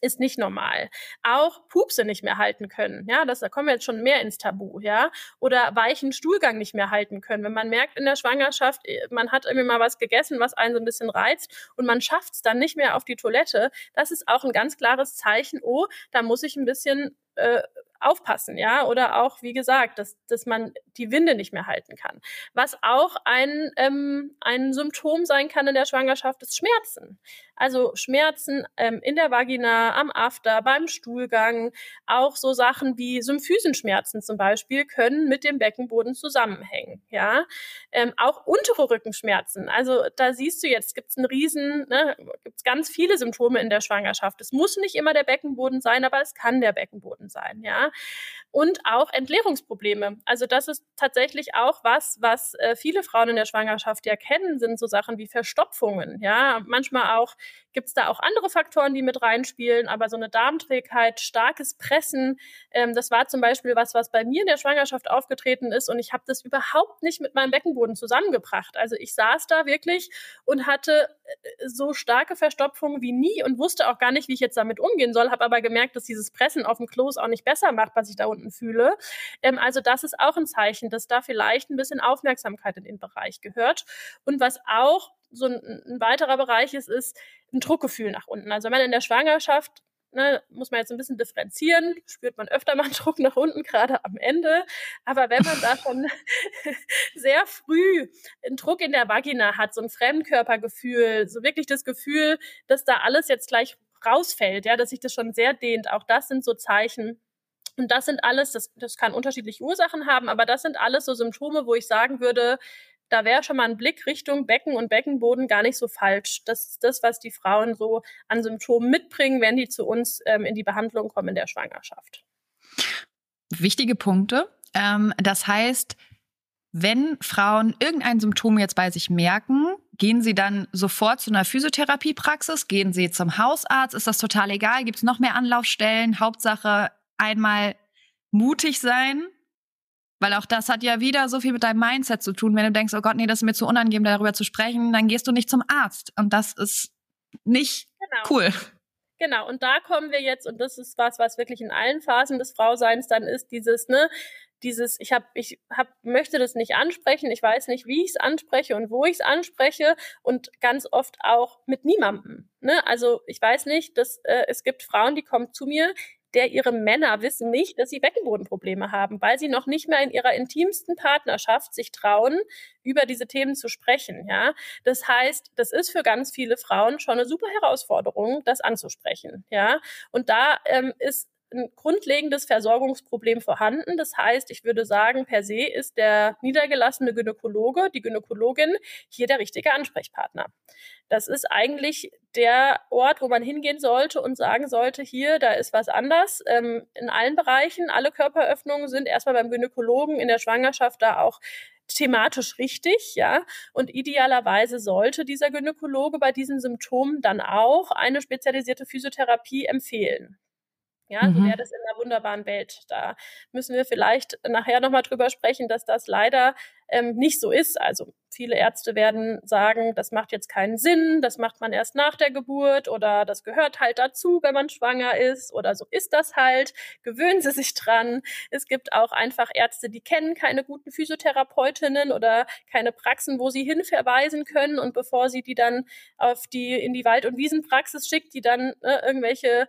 ist nicht normal. Auch Pupse nicht mehr halten können. Ja, das, da kommen wir jetzt schon mehr ins Tabu, ja. Oder weichen Stuhlgang nicht mehr halten können. Wenn man merkt in der Schwangerschaft, äh, man hat irgendwie mal was gegessen, was einen so ein bisschen reizt und man schafft es dann nicht mehr auf die Toilette, das ist auch ein ganz klares Zeichen, oh, da muss ich ein bisschen äh, aufpassen, ja, oder auch, wie gesagt, dass, dass man die Winde nicht mehr halten kann. Was auch ein, ähm, ein Symptom sein kann in der Schwangerschaft, ist Schmerzen. Also Schmerzen ähm, in der Vagina, am After, beim Stuhlgang, auch so Sachen wie Symphysenschmerzen zum Beispiel können mit dem Beckenboden zusammenhängen, ja. Ähm, auch untere Rückenschmerzen, also da siehst du jetzt, gibt es einen riesen, ne, gibt es ganz viele Symptome in der Schwangerschaft. Es muss nicht immer der Beckenboden sein, aber es kann der Beckenboden sein, ja. Und auch Entleerungsprobleme. Also das ist tatsächlich auch was, was äh, viele Frauen in der Schwangerschaft ja kennen, sind so Sachen wie Verstopfungen. Ja, manchmal auch gibt es da auch andere Faktoren, die mit reinspielen, aber so eine Darmträgheit, starkes Pressen, ähm, das war zum Beispiel was, was bei mir in der Schwangerschaft aufgetreten ist und ich habe das überhaupt nicht mit meinem Beckenboden zusammengebracht. Also ich saß da wirklich und hatte äh, so starke Verstopfungen wie nie und wusste auch gar nicht, wie ich jetzt damit umgehen soll, habe aber gemerkt, dass dieses Pressen auf dem Kloß auch nicht besser macht, was ich da unten fühle. Ähm, also das ist auch ein Zeichen, dass da vielleicht ein bisschen Aufmerksamkeit in den Bereich gehört. Und was auch so ein, ein weiterer Bereich ist, ist ein Druckgefühl nach unten. Also wenn man in der Schwangerschaft Ne, muss man jetzt ein bisschen differenzieren, spürt man öfter mal *laughs* Druck nach unten, gerade am Ende. Aber wenn man da schon *laughs* sehr früh einen Druck in der Vagina hat, so ein Fremdkörpergefühl, so wirklich das Gefühl, dass da alles jetzt gleich rausfällt, ja, dass sich das schon sehr dehnt, auch das sind so Zeichen, und das sind alles, das, das kann unterschiedliche Ursachen haben, aber das sind alles so Symptome, wo ich sagen würde, da wäre schon mal ein Blick Richtung Becken und Beckenboden gar nicht so falsch. Das ist das, was die Frauen so an Symptomen mitbringen, wenn die zu uns ähm, in die Behandlung kommen in der Schwangerschaft. Wichtige Punkte. Ähm, das heißt, wenn Frauen irgendein Symptom jetzt bei sich merken, gehen sie dann sofort zu einer Physiotherapiepraxis? Gehen sie zum Hausarzt? Ist das total egal? Gibt es noch mehr Anlaufstellen? Hauptsache einmal mutig sein weil auch das hat ja wieder so viel mit deinem Mindset zu tun. Wenn du denkst, oh Gott, nee, das ist mir zu unangenehm, darüber zu sprechen, dann gehst du nicht zum Arzt. Und das ist nicht genau. cool. Genau, und da kommen wir jetzt, und das ist was, was wirklich in allen Phasen des Frauseins dann ist, dieses, ne, dieses, ich hab, ich hab, möchte das nicht ansprechen, ich weiß nicht, wie ich es anspreche und wo ich es anspreche und ganz oft auch mit niemandem. Ne? Also ich weiß nicht, dass äh, es gibt Frauen, die kommen zu mir, der ihre Männer wissen nicht, dass sie Beckenbodenprobleme haben, weil sie noch nicht mehr in ihrer intimsten Partnerschaft sich trauen, über diese Themen zu sprechen. Ja, das heißt, das ist für ganz viele Frauen schon eine super Herausforderung, das anzusprechen. Ja, und da ähm, ist ein grundlegendes Versorgungsproblem vorhanden. Das heißt, ich würde sagen, per se ist der niedergelassene Gynäkologe, die Gynäkologin hier der richtige Ansprechpartner. Das ist eigentlich der Ort, wo man hingehen sollte und sagen sollte, hier, da ist was anders. Ähm, in allen Bereichen, alle Körperöffnungen sind erstmal beim Gynäkologen in der Schwangerschaft da auch thematisch richtig, ja. Und idealerweise sollte dieser Gynäkologe bei diesen Symptomen dann auch eine spezialisierte Physiotherapie empfehlen. Ja, mhm. so wäre das in einer wunderbaren Welt. Da müssen wir vielleicht nachher nochmal drüber sprechen, dass das leider ähm, nicht so ist. Also viele Ärzte werden sagen, das macht jetzt keinen Sinn, das macht man erst nach der Geburt oder das gehört halt dazu, wenn man schwanger ist oder so ist das halt. Gewöhnen Sie sich dran. Es gibt auch einfach Ärzte, die kennen keine guten Physiotherapeutinnen oder keine Praxen, wo sie hinverweisen können und bevor sie die dann auf die in die Wald- und Wiesenpraxis schickt, die dann äh, irgendwelche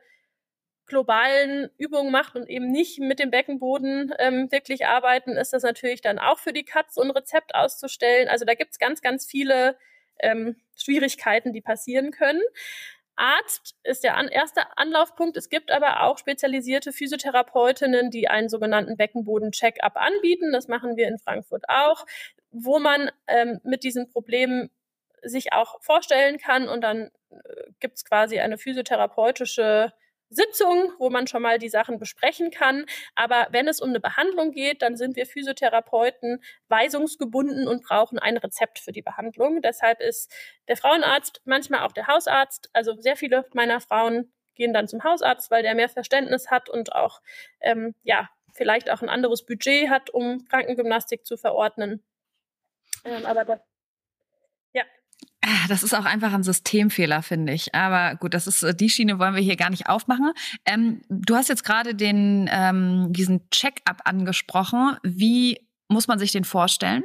globalen Übungen macht und eben nicht mit dem Beckenboden ähm, wirklich arbeiten, ist das natürlich dann auch für die Katz so ein Rezept auszustellen. Also da gibt's ganz, ganz viele ähm, Schwierigkeiten, die passieren können. Arzt ist der an, erste Anlaufpunkt. Es gibt aber auch spezialisierte Physiotherapeutinnen, die einen sogenannten Beckenboden-Check-up anbieten. Das machen wir in Frankfurt auch, wo man ähm, mit diesen Problemen sich auch vorstellen kann und dann äh, gibt es quasi eine physiotherapeutische Sitzung, wo man schon mal die Sachen besprechen kann. Aber wenn es um eine Behandlung geht, dann sind wir Physiotherapeuten weisungsgebunden und brauchen ein Rezept für die Behandlung. Deshalb ist der Frauenarzt manchmal auch der Hausarzt. Also sehr viele meiner Frauen gehen dann zum Hausarzt, weil der mehr Verständnis hat und auch ähm, ja vielleicht auch ein anderes Budget hat, um Krankengymnastik zu verordnen. Ähm, aber das das ist auch einfach ein Systemfehler, finde ich. Aber gut, das ist die Schiene wollen wir hier gar nicht aufmachen. Ähm, du hast jetzt gerade den ähm, diesen Check-up angesprochen. Wie muss man sich den vorstellen?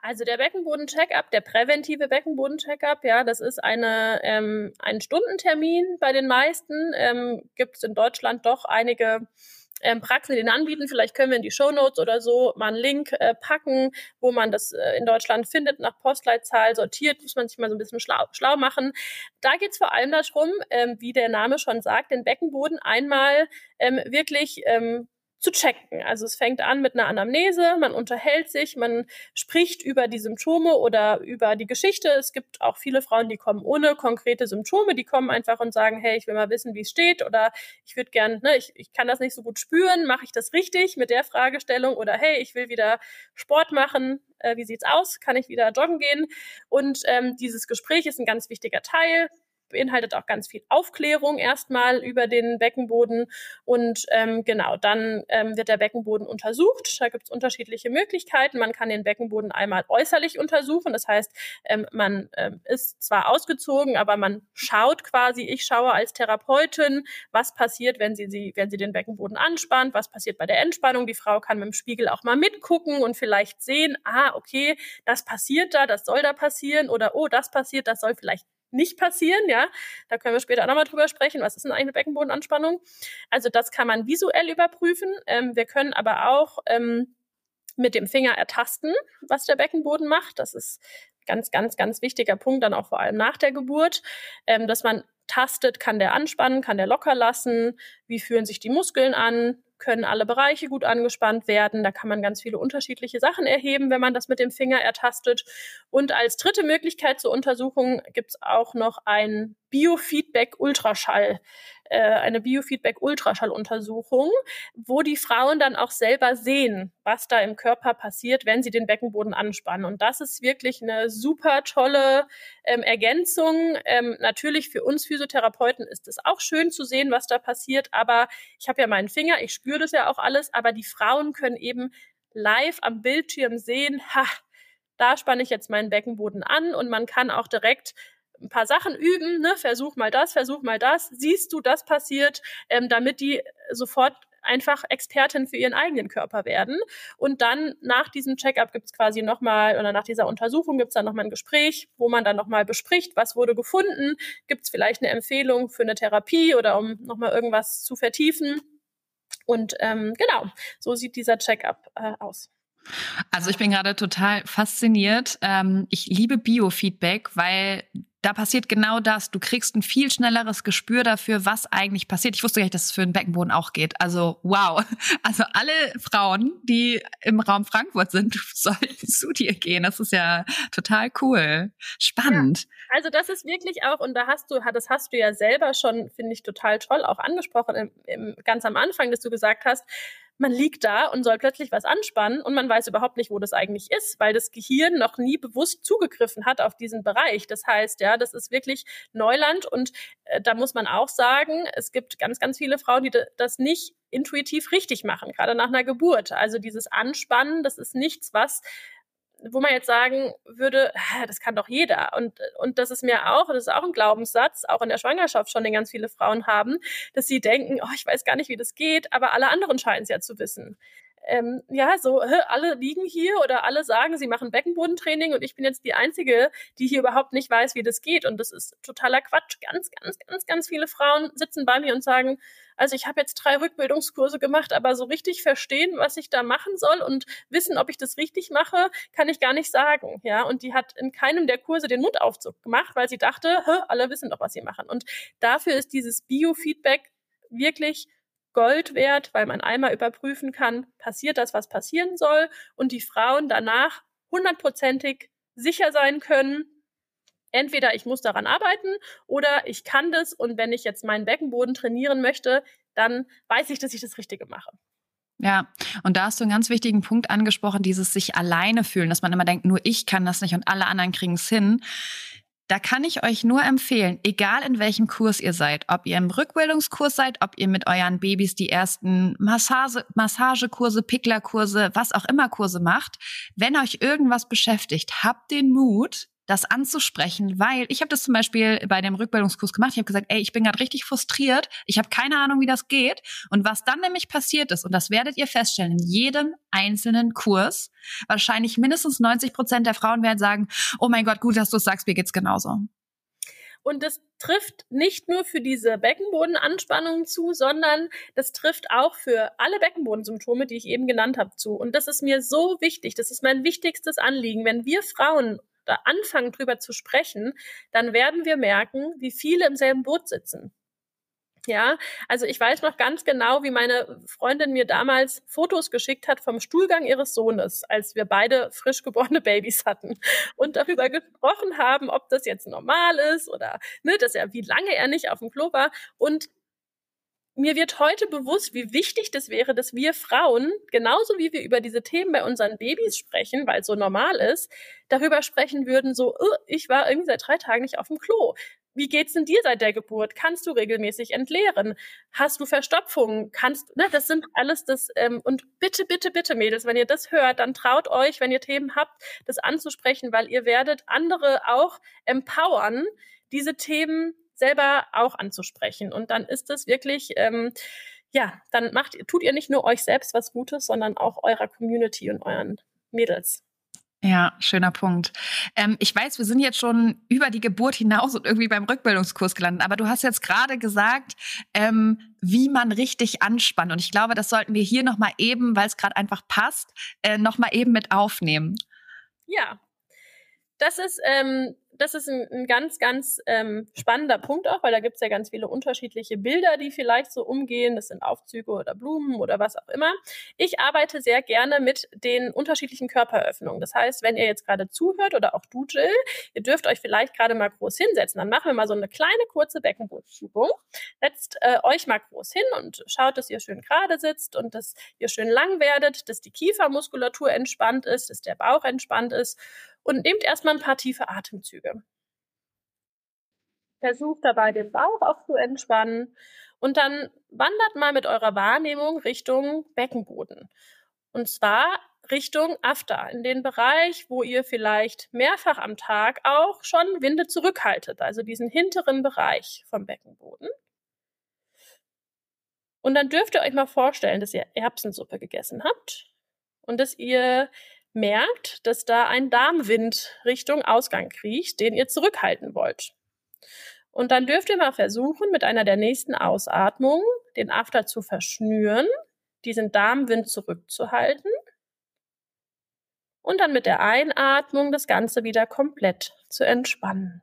Also der Beckenboden-Check-up, der präventive Beckenboden-Check-up, ja, das ist eine, ähm, ein Stundentermin bei den meisten. Ähm, Gibt es in Deutschland doch einige ähm, Praxen den anbieten. Vielleicht können wir in die Show Notes oder so mal einen Link äh, packen, wo man das äh, in Deutschland findet, nach Postleitzahl sortiert, muss man sich mal so ein bisschen schlau, schlau machen. Da geht es vor allem darum, ähm, wie der Name schon sagt, den Beckenboden einmal ähm, wirklich ähm, zu checken. Also es fängt an mit einer Anamnese, man unterhält sich, man spricht über die Symptome oder über die Geschichte. Es gibt auch viele Frauen, die kommen ohne konkrete Symptome, die kommen einfach und sagen, hey, ich will mal wissen, wie es steht oder ich würde gern, ne, ich, ich kann das nicht so gut spüren, mache ich das richtig mit der Fragestellung oder hey, ich will wieder Sport machen, äh, wie sieht's aus, kann ich wieder joggen gehen? Und ähm, dieses Gespräch ist ein ganz wichtiger Teil beinhaltet auch ganz viel Aufklärung erstmal über den Beckenboden und ähm, genau, dann ähm, wird der Beckenboden untersucht. Da gibt es unterschiedliche Möglichkeiten. Man kann den Beckenboden einmal äußerlich untersuchen, das heißt, ähm, man ähm, ist zwar ausgezogen, aber man schaut quasi, ich schaue als Therapeutin, was passiert, wenn sie, sie, wenn sie den Beckenboden anspannt, was passiert bei der Entspannung. Die Frau kann mit dem Spiegel auch mal mitgucken und vielleicht sehen, ah, okay, das passiert da, das soll da passieren oder oh, das passiert, das soll vielleicht nicht passieren, ja. Da können wir später auch nochmal drüber sprechen. Was ist denn eine Beckenbodenanspannung? Also das kann man visuell überprüfen. Ähm, wir können aber auch ähm, mit dem Finger ertasten, was der Beckenboden macht. Das ist ganz, ganz, ganz wichtiger Punkt, dann auch vor allem nach der Geburt, ähm, dass man tastet, kann der anspannen, kann der locker lassen, wie fühlen sich die Muskeln an, können alle Bereiche gut angespannt werden. Da kann man ganz viele unterschiedliche Sachen erheben, wenn man das mit dem Finger ertastet. Und als dritte Möglichkeit zur Untersuchung gibt es auch noch ein Biofeedback-Ultraschall äh, eine Biofeedback-Ultraschalluntersuchung, wo die Frauen dann auch selber sehen, was da im Körper passiert, wenn sie den Beckenboden anspannen. Und das ist wirklich eine super tolle ähm, Ergänzung. Ähm, natürlich für uns Physiotherapeuten ist es auch schön zu sehen, was da passiert, aber ich habe ja meinen Finger, ich spüre das ja auch alles, aber die Frauen können eben live am Bildschirm sehen, ha, da spanne ich jetzt meinen Beckenboden an und man kann auch direkt ein paar Sachen üben, ne? versuch mal das, versuch mal das, siehst du, das passiert, ähm, damit die sofort einfach Expertin für ihren eigenen Körper werden. Und dann nach diesem Checkup gibt es quasi nochmal, oder nach dieser Untersuchung gibt es dann nochmal ein Gespräch, wo man dann nochmal bespricht, was wurde gefunden, gibt es vielleicht eine Empfehlung für eine Therapie oder um nochmal irgendwas zu vertiefen. Und ähm, genau, so sieht dieser Checkup äh, aus. Also ich bin gerade total fasziniert. Ähm, ich liebe Biofeedback, weil da passiert genau das. Du kriegst ein viel schnelleres Gespür dafür, was eigentlich passiert. Ich wusste gar nicht, dass es für den Beckenboden auch geht. Also wow. *laughs* Also alle Frauen, die im Raum Frankfurt sind, *laughs* sollten zu dir gehen. Das ist ja total cool. Spannend. Ja, also das ist wirklich auch, und da hast du, das hast du ja selber schon, finde ich, total toll auch angesprochen, im, im, ganz am Anfang, dass du gesagt hast, man liegt da und soll plötzlich was anspannen und man weiß überhaupt nicht, wo das eigentlich ist, weil das Gehirn noch nie bewusst zugegriffen hat auf diesen Bereich. Das heißt, ja, das ist wirklich Neuland und äh, da muss man auch sagen, es gibt ganz, ganz viele Frauen, die das nicht intuitiv richtig machen, gerade nach einer Geburt. Also dieses Anspannen, das ist nichts, was wo man jetzt sagen würde, das kann doch jeder. Und, und das ist mir auch, das ist auch ein Glaubenssatz, auch in der Schwangerschaft schon, den ganz viele Frauen haben, dass sie denken, oh, ich weiß gar nicht, wie das geht, aber alle anderen scheinen es ja zu wissen. Ähm, ja, so, alle liegen hier oder alle sagen, sie machen Beckenbodentraining und ich bin jetzt die Einzige, die hier überhaupt nicht weiß, wie das geht. Und das ist totaler Quatsch. Ganz, ganz, ganz, ganz viele Frauen sitzen bei mir und sagen, also ich habe jetzt drei Rückbildungskurse gemacht, aber so richtig verstehen, was ich da machen soll und wissen, ob ich das richtig mache, kann ich gar nicht sagen. Ja, und die hat in keinem der Kurse den Mundaufzug gemacht, weil sie dachte, alle wissen doch, was sie machen. Und dafür ist dieses Biofeedback wirklich Gold wert, weil man einmal überprüfen kann, passiert das, was passieren soll und die Frauen danach hundertprozentig sicher sein können, entweder ich muss daran arbeiten oder ich kann das und wenn ich jetzt meinen Beckenboden trainieren möchte, dann weiß ich, dass ich das Richtige mache. Ja, und da hast du einen ganz wichtigen Punkt angesprochen, dieses sich alleine fühlen, dass man immer denkt, nur ich kann das nicht und alle anderen kriegen es hin. Da kann ich euch nur empfehlen, egal in welchem Kurs ihr seid, ob ihr im Rückbildungskurs seid, ob ihr mit euren Babys die ersten Massage, Massagekurse, Picklerkurse, was auch immer Kurse macht, wenn euch irgendwas beschäftigt, habt den Mut, das anzusprechen, weil ich habe das zum Beispiel bei dem Rückbildungskurs gemacht. Ich habe gesagt, ey, ich bin gerade richtig frustriert, ich habe keine Ahnung, wie das geht. Und was dann nämlich passiert ist, und das werdet ihr feststellen, in jedem einzelnen Kurs, wahrscheinlich mindestens 90 Prozent der Frauen werden sagen, oh mein Gott, gut, dass du es sagst, mir geht's genauso. Und das trifft nicht nur für diese Beckenbodenanspannung zu, sondern das trifft auch für alle Beckenbodensymptome, die ich eben genannt habe, zu. Und das ist mir so wichtig. Das ist mein wichtigstes Anliegen. Wenn wir Frauen da anfangen drüber zu sprechen, dann werden wir merken, wie viele im selben Boot sitzen. Ja, also ich weiß noch ganz genau, wie meine Freundin mir damals Fotos geschickt hat vom Stuhlgang ihres Sohnes, als wir beide frisch geborene Babys hatten und darüber gesprochen haben, ob das jetzt normal ist oder ne, dass er wie lange er nicht auf dem Klo war und mir wird heute bewusst, wie wichtig das wäre, dass wir Frauen, genauso wie wir über diese Themen bei unseren Babys sprechen, weil es so normal ist, darüber sprechen würden, so, oh, ich war irgendwie seit drei Tagen nicht auf dem Klo. Wie geht's denn dir seit der Geburt? Kannst du regelmäßig entleeren? Hast du Verstopfungen? Kannst, ne, das sind alles das, ähm, und bitte, bitte, bitte, Mädels, wenn ihr das hört, dann traut euch, wenn ihr Themen habt, das anzusprechen, weil ihr werdet andere auch empowern, diese Themen selber auch anzusprechen. Und dann ist es wirklich, ähm, ja, dann macht, tut ihr nicht nur euch selbst was Gutes, sondern auch eurer Community und euren Mädels. Ja, schöner Punkt. Ähm, ich weiß, wir sind jetzt schon über die Geburt hinaus und irgendwie beim Rückbildungskurs gelandet, aber du hast jetzt gerade gesagt, ähm, wie man richtig anspannt. Und ich glaube, das sollten wir hier nochmal eben, weil es gerade einfach passt, äh, nochmal eben mit aufnehmen. Ja, das ist ähm, das ist ein, ein ganz, ganz ähm, spannender Punkt auch, weil da gibt es ja ganz viele unterschiedliche Bilder, die vielleicht so umgehen. Das sind Aufzüge oder Blumen oder was auch immer. Ich arbeite sehr gerne mit den unterschiedlichen Körperöffnungen. Das heißt, wenn ihr jetzt gerade zuhört oder auch du, Jill, ihr dürft euch vielleicht gerade mal groß hinsetzen. Dann machen wir mal so eine kleine kurze Beckenbodenübung. Setzt äh, euch mal groß hin und schaut, dass ihr schön gerade sitzt und dass ihr schön lang werdet, dass die Kiefermuskulatur entspannt ist, dass der Bauch entspannt ist und nehmt erstmal ein paar tiefe Atemzüge. Versucht dabei den Bauch auch zu entspannen und dann wandert mal mit eurer Wahrnehmung Richtung Beckenboden. Und zwar Richtung After, in den Bereich, wo ihr vielleicht mehrfach am Tag auch schon Winde zurückhaltet, also diesen hinteren Bereich vom Beckenboden. Und dann dürft ihr euch mal vorstellen, dass ihr Erbsensuppe gegessen habt und dass ihr merkt, dass da ein Darmwind Richtung Ausgang kriecht, den ihr zurückhalten wollt. Und dann dürft ihr mal versuchen, mit einer der nächsten Ausatmungen den After zu verschnüren, diesen Darmwind zurückzuhalten und dann mit der Einatmung das Ganze wieder komplett zu entspannen.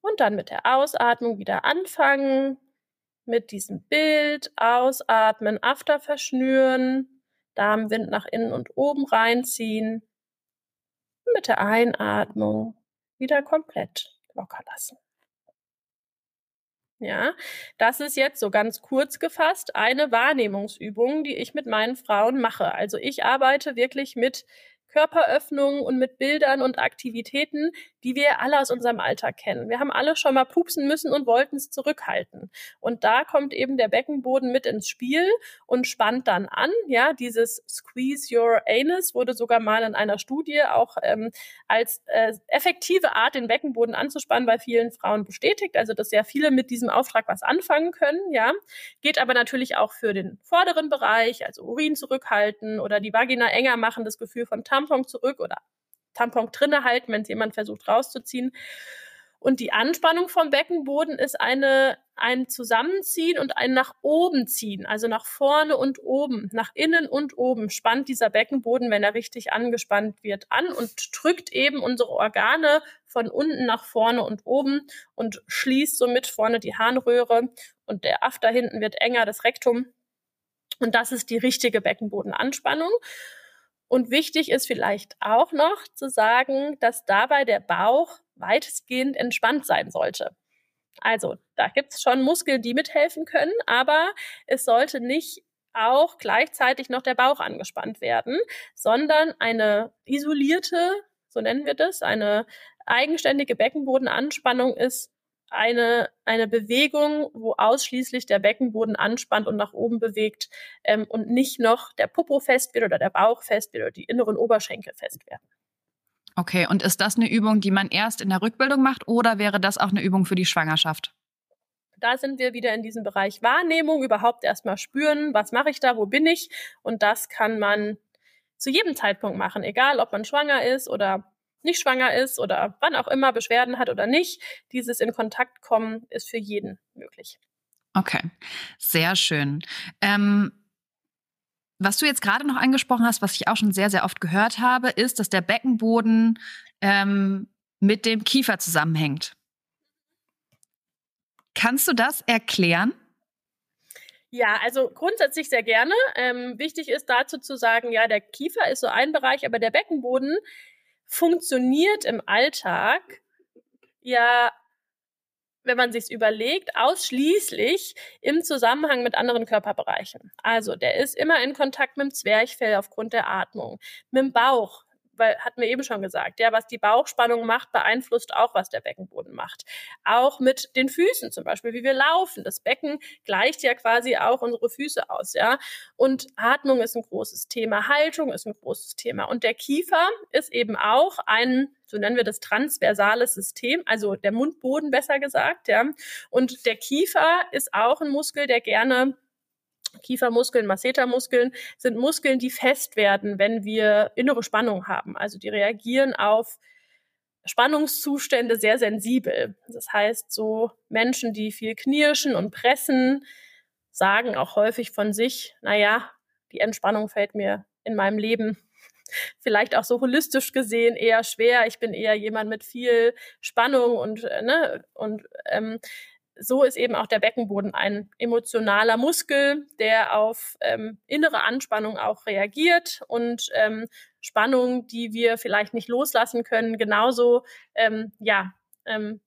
Und dann mit der Ausatmung wieder anfangen, mit diesem Bild ausatmen, After verschnüren, Darmwind nach innen und oben reinziehen. Mit der Einatmung wieder komplett locker lassen. Ja, das ist jetzt so ganz kurz gefasst eine Wahrnehmungsübung, die ich mit meinen Frauen mache. Also ich arbeite wirklich mit Körperöffnungen und mit Bildern und Aktivitäten, die wir alle aus unserem Alltag kennen. Wir haben alle schon mal pupsen müssen und wollten es zurückhalten. Und da kommt eben der Beckenboden mit ins Spiel und spannt dann an. Ja, dieses Squeeze Your Anus wurde sogar mal in einer Studie auch ähm, als äh, effektive Art, den Beckenboden anzuspannen, bei vielen Frauen bestätigt. Also, dass sehr viele mit diesem Auftrag was anfangen können. Ja, geht aber natürlich auch für den vorderen Bereich, also Urin zurückhalten oder die Vagina enger machen, das Gefühl von Tampon zurück oder Tampon drinne halten, wenn es jemand versucht rauszuziehen. Und die Anspannung vom Beckenboden ist eine, ein Zusammenziehen und ein nach oben ziehen, also nach vorne und oben, nach innen und oben spannt dieser Beckenboden, wenn er richtig angespannt wird, an und drückt eben unsere Organe von unten nach vorne und oben und schließt somit vorne die Harnröhre und der After hinten wird enger, das Rektum. Und das ist die richtige Beckenbodenanspannung. Und wichtig ist vielleicht auch noch zu sagen, dass dabei der Bauch weitestgehend entspannt sein sollte. Also, da gibt es schon Muskeln, die mithelfen können, aber es sollte nicht auch gleichzeitig noch der Bauch angespannt werden, sondern eine isolierte, so nennen wir das, eine eigenständige Beckenbodenanspannung ist eine, eine Bewegung, wo ausschließlich der Beckenboden anspannt und nach oben bewegt ähm, und nicht noch der Popo fest wird oder der Bauch fest wird oder die inneren Oberschenkel fest werden. Okay, und ist das eine Übung, die man erst in der Rückbildung macht oder wäre das auch eine Übung für die Schwangerschaft? Da sind wir wieder in diesem Bereich Wahrnehmung, überhaupt erstmal spüren, was mache ich da, wo bin ich? Und das kann man zu jedem Zeitpunkt machen, egal ob man schwanger ist oder nicht schwanger ist oder wann auch immer Beschwerden hat oder nicht. Dieses in Kontakt kommen ist für jeden möglich. Okay, sehr schön. Ähm, was du jetzt gerade noch angesprochen hast, was ich auch schon sehr, sehr oft gehört habe, ist, dass der Beckenboden ähm, mit dem Kiefer zusammenhängt. Kannst du das erklären? Ja, also grundsätzlich sehr gerne. Ähm, wichtig ist dazu zu sagen, ja, der Kiefer ist so ein Bereich, aber der Beckenboden funktioniert im Alltag ja, wenn man sich's überlegt, ausschließlich im Zusammenhang mit anderen Körperbereichen. Also der ist immer in Kontakt mit dem Zwerchfell aufgrund der Atmung, mit dem Bauch, weil hatten wir eben schon gesagt, ja, was die Bauchspannung macht, beeinflusst auch, was der Beckenboden macht. Auch mit den Füßen zum Beispiel, wie wir laufen. Das Becken gleicht ja quasi auch unsere Füße aus, ja. Und Atmung ist ein großes Thema, Haltung ist ein großes Thema. Und der Kiefer ist eben auch ein so nennen wir das transversales System, also der Mundboden besser gesagt, ja. Und der Kiefer ist auch ein Muskel, der gerne Kiefermuskeln, Massetermuskeln sind Muskeln, die fest werden, wenn wir innere Spannung haben. Also die reagieren auf Spannungszustände sehr sensibel. Das heißt, so Menschen, die viel knirschen und pressen, sagen auch häufig von sich, naja, die Entspannung fällt mir in meinem Leben *laughs* vielleicht auch so holistisch gesehen eher schwer. Ich bin eher jemand mit viel Spannung und, äh, ne, und ähm, so ist eben auch der Beckenboden ein emotionaler Muskel, der auf ähm, innere Anspannung auch reagiert und ähm, Spannung, die wir vielleicht nicht loslassen können, genauso ähm, ja ähm,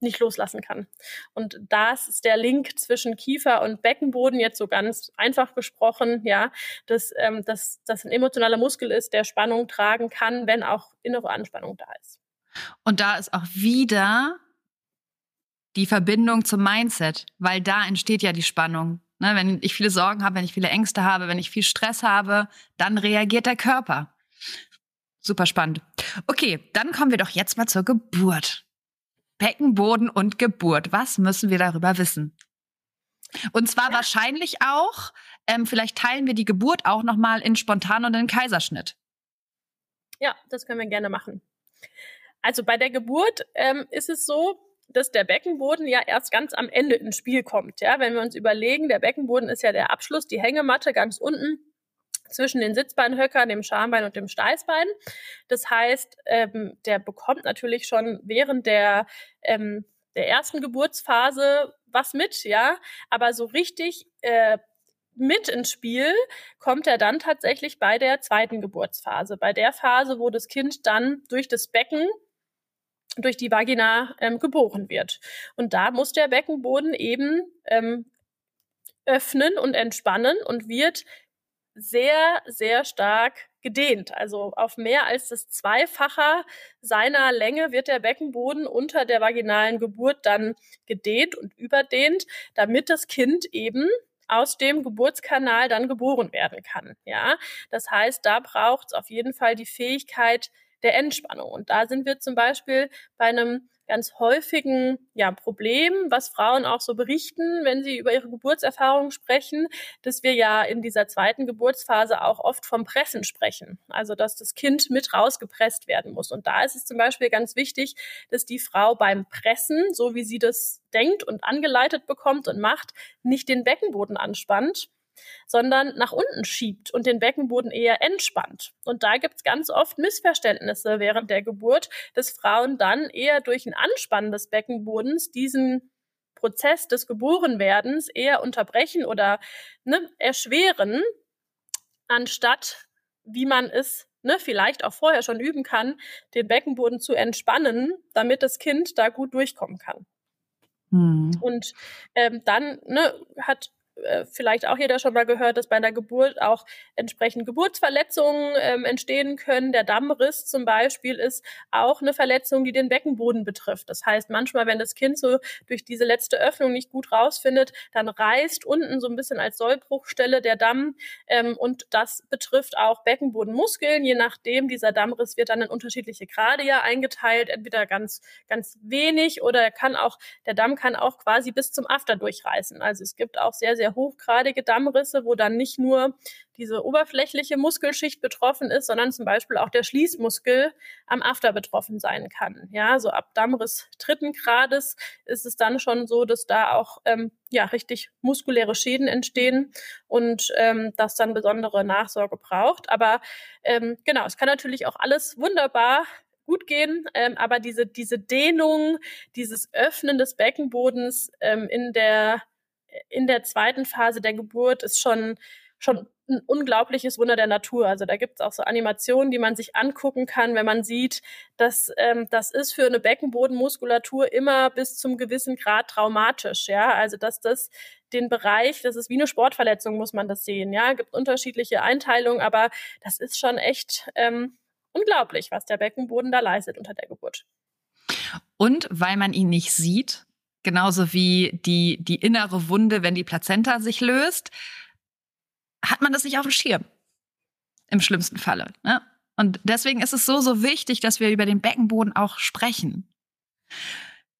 nicht loslassen kann. Und das ist der Link zwischen Kiefer und Beckenboden, jetzt so ganz einfach gesprochen, ja, dass, ähm, dass das ein emotionaler Muskel ist, der Spannung tragen kann, wenn auch innere Anspannung da ist. Und da ist auch wieder die Verbindung zum Mindset, weil da entsteht ja die Spannung. Ne, wenn ich viele Sorgen habe, wenn ich viele Ängste habe, wenn ich viel Stress habe, dann reagiert der Körper. Super spannend. Okay, dann kommen wir doch jetzt mal zur Geburt. Beckenboden und Geburt. Was müssen wir darüber wissen? Und zwar ja. wahrscheinlich auch, ähm, vielleicht teilen wir die Geburt auch nochmal in spontan und in Kaiserschnitt. Ja, das können wir gerne machen. Also bei der Geburt ähm, ist es so, dass der Beckenboden ja erst ganz am Ende ins Spiel kommt. Ja, wenn wir uns überlegen, der Beckenboden ist ja der Abschluss, die Hängematte ganz unten zwischen den Sitzbeinhöckern, dem Schambein und dem Steißbein. Das heißt, ähm, der bekommt natürlich schon während der, ähm, der ersten Geburtsphase was mit, ja, aber so richtig äh, mit ins Spiel kommt er dann tatsächlich bei der zweiten Geburtsphase, bei der Phase, wo das Kind dann durch das Becken durch die Vagina ähm, geboren wird. Und da muss der Beckenboden eben ähm, öffnen und entspannen und wird sehr, sehr stark gedehnt. Also auf mehr als das Zweifache seiner Länge wird der Beckenboden unter der vaginalen Geburt dann gedehnt und überdehnt, damit das Kind eben aus dem Geburtskanal dann geboren werden kann. Ja, das heißt, da braucht es auf jeden Fall die Fähigkeit der Entspannung. Und da sind wir zum Beispiel bei einem ganz häufigen ja, Problem, was Frauen auch so berichten, wenn sie über ihre Geburtserfahrungen sprechen, dass wir ja in dieser zweiten Geburtsphase auch oft vom Pressen sprechen. Also, dass das Kind mit rausgepresst werden muss. Und da ist es zum Beispiel ganz wichtig, dass die Frau beim Pressen, so wie sie das denkt und angeleitet bekommt und macht, nicht den Beckenboden anspannt, sondern nach unten schiebt und den Beckenboden eher entspannt. Und da gibt es ganz oft Missverständnisse während der Geburt, dass Frauen dann eher durch ein Anspannen des Beckenbodens diesen Prozess des Geborenwerdens eher unterbrechen oder ne, erschweren, anstatt wie man es ne, vielleicht auch vorher schon üben kann, den Beckenboden zu entspannen, damit das Kind da gut durchkommen kann. Hm. Und ähm, dann ne, hat äh, vielleicht auch jeder schon mal gehört, dass bei einer Geburt auch entsprechend Geburtsverletzungen ähm, entstehen können. Der Dammriss zum Beispiel ist auch eine Verletzung, die den Beckenboden betrifft. Das heißt, manchmal, wenn das Kind so durch diese letzte Öffnung nicht gut rausfindet, dann reißt unten so ein bisschen als Sollbruchstelle der Damm ähm, und das betrifft auch Beckenbodenmuskeln. Je nachdem, dieser Dammriss wird dann in unterschiedliche Grade ja eingeteilt, entweder ganz, ganz wenig oder er kann auch, der Damm kann auch quasi bis zum After durchreißen. Also es gibt auch sehr, sehr sehr hochgradige Dammrisse, wo dann nicht nur diese oberflächliche Muskelschicht betroffen ist, sondern zum Beispiel auch der Schließmuskel am After betroffen sein kann. Ja, so ab Dammriss dritten Grades ist es dann schon so, dass da auch ähm, ja richtig muskuläre Schäden entstehen und ähm, das dann besondere Nachsorge braucht. Aber ähm, genau, es kann natürlich auch alles wunderbar gut gehen, ähm, aber diese, diese Dehnung, dieses Öffnen des Beckenbodens ähm, in der in der zweiten Phase der Geburt ist schon, schon ein unglaubliches Wunder der Natur. Also da gibt es auch so Animationen, die man sich angucken kann, wenn man sieht, dass ähm, das ist für eine Beckenbodenmuskulatur immer bis zum gewissen Grad traumatisch. Ja, also dass das den Bereich, das ist wie eine Sportverletzung, muss man das sehen. Ja, gibt unterschiedliche Einteilungen, aber das ist schon echt ähm, unglaublich, was der Beckenboden da leistet unter der Geburt. Und weil man ihn nicht sieht, genauso wie die, die innere Wunde, wenn die Plazenta sich löst, hat man das nicht auf dem Schirm. Im schlimmsten Falle. Ne? Und deswegen ist es so, so wichtig, dass wir über den Beckenboden auch sprechen.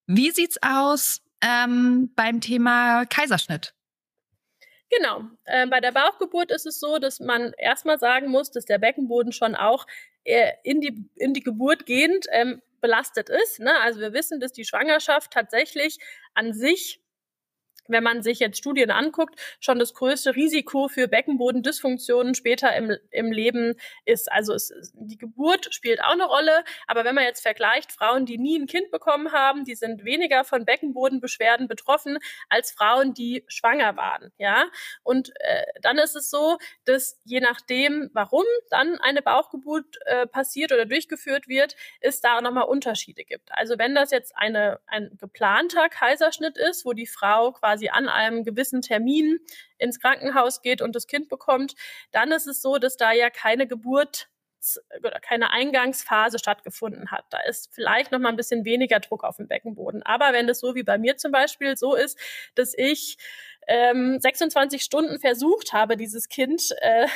Wie sieht's aus ähm, beim Thema Kaiserschnitt? Genau. Äh, bei der Bauchgeburt ist es so, dass man erstmal sagen muss, dass der Beckenboden schon auch äh, in, die, in die Geburt gehend ähm, belastet ist. Ne? Also wir wissen, dass die Schwangerschaft tatsächlich an sich wenn man sich jetzt Studien anguckt, schon das größte Risiko für Beckenbodendysfunktionen später im, im Leben ist. Also es, die Geburt spielt auch eine Rolle, aber wenn man jetzt vergleicht, Frauen, die nie ein Kind bekommen haben, die sind weniger von Beckenbodenbeschwerden betroffen als Frauen, die schwanger waren. Ja, und äh, dann ist es so, dass je nachdem, warum dann eine Bauchgeburt äh, passiert oder durchgeführt wird, es da nochmal Unterschiede gibt. Also wenn das jetzt eine, ein geplanter Kaiserschnitt ist, wo die Frau quasi quasi an einem gewissen Termin ins Krankenhaus geht und das Kind bekommt, dann ist es so, dass da ja keine Geburt oder keine Eingangsphase stattgefunden hat. Da ist vielleicht noch mal ein bisschen weniger Druck auf dem Beckenboden. Aber wenn das so wie bei mir zum Beispiel so ist, dass ich ähm, 26 Stunden versucht habe, dieses Kind äh,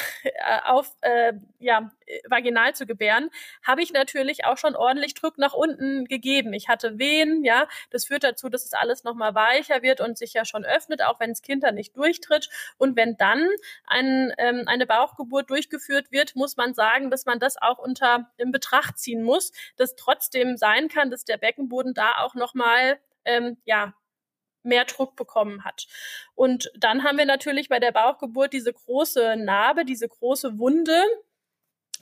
auf äh, ja, vaginal zu gebären, habe ich natürlich auch schon ordentlich Druck nach unten gegeben. Ich hatte Wehen, ja, das führt dazu, dass es alles nochmal weicher wird und sich ja schon öffnet, auch wenn das Kind dann nicht durchtritt. Und wenn dann ein, ähm, eine Bauchgeburt durchgeführt wird, muss man sagen, dass man das auch unter in Betracht ziehen muss, dass trotzdem sein kann, dass der Beckenboden da auch nochmal ähm, ja, mehr Druck bekommen hat. Und dann haben wir natürlich bei der Bauchgeburt diese große Narbe, diese große Wunde,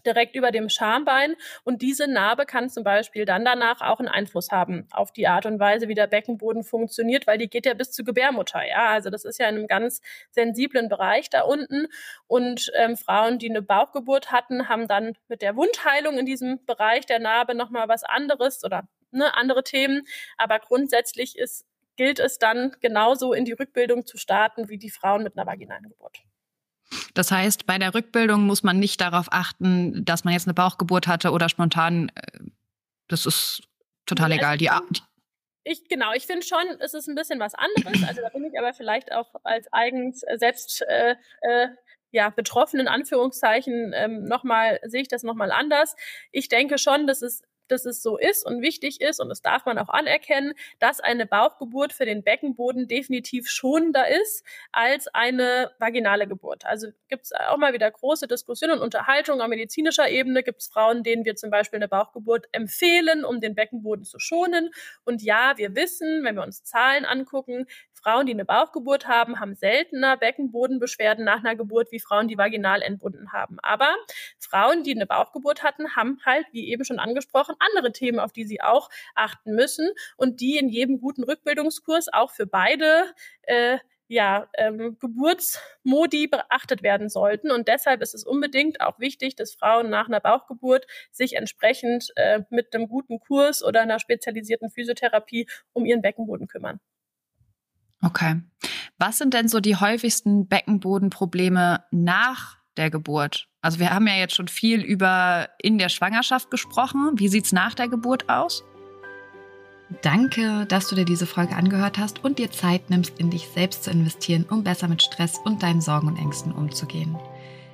direkt über dem Schambein. Und diese Narbe kann zum Beispiel dann danach auch einen Einfluss haben auf die Art und Weise, wie der Beckenboden funktioniert, weil die geht ja bis zur Gebärmutter. Ja, also das ist ja in einem ganz sensiblen Bereich da unten. Und ähm, Frauen, die eine Bauchgeburt hatten, haben dann mit der Wundheilung in diesem Bereich der Narbe nochmal was anderes oder ne, andere Themen. Aber grundsätzlich ist gilt es dann genauso in die Rückbildung zu starten wie die Frauen mit einer vaginalen Geburt. Das heißt, bei der Rückbildung muss man nicht darauf achten, dass man jetzt eine Bauchgeburt hatte oder spontan. Äh, das ist total egal. Die, die ich genau, ich finde schon, es ist ein bisschen was anderes. Also da bin ich aber vielleicht auch als eigens selbst äh, äh, ja, betroffen in Anführungszeichen ähm, nochmal, sehe ich das nochmal anders. Ich denke schon, dass es dass es so ist und wichtig ist, und das darf man auch anerkennen, dass eine Bauchgeburt für den Beckenboden definitiv schonender ist als eine vaginale Geburt. Also gibt es auch mal wieder große Diskussionen und Unterhaltungen auf medizinischer Ebene. Gibt es Frauen, denen wir zum Beispiel eine Bauchgeburt empfehlen, um den Beckenboden zu schonen. Und ja, wir wissen, wenn wir uns Zahlen angucken, Frauen, die eine Bauchgeburt haben, haben seltener Beckenbodenbeschwerden nach einer Geburt wie Frauen, die vaginal entbunden haben. Aber Frauen, die eine Bauchgeburt hatten, haben halt, wie eben schon angesprochen, andere Themen, auf die sie auch achten müssen und die in jedem guten Rückbildungskurs auch für beide äh, ja, ähm, Geburtsmodi beachtet werden sollten. Und deshalb ist es unbedingt auch wichtig, dass Frauen nach einer Bauchgeburt sich entsprechend äh, mit einem guten Kurs oder einer spezialisierten Physiotherapie um ihren Beckenboden kümmern. Okay. Was sind denn so die häufigsten Beckenbodenprobleme nach der Geburt? Also wir haben ja jetzt schon viel über in der Schwangerschaft gesprochen. Wie sieht's nach der Geburt aus? Danke, dass du dir diese Folge angehört hast und dir Zeit nimmst, in dich selbst zu investieren, um besser mit Stress und deinen Sorgen und Ängsten umzugehen.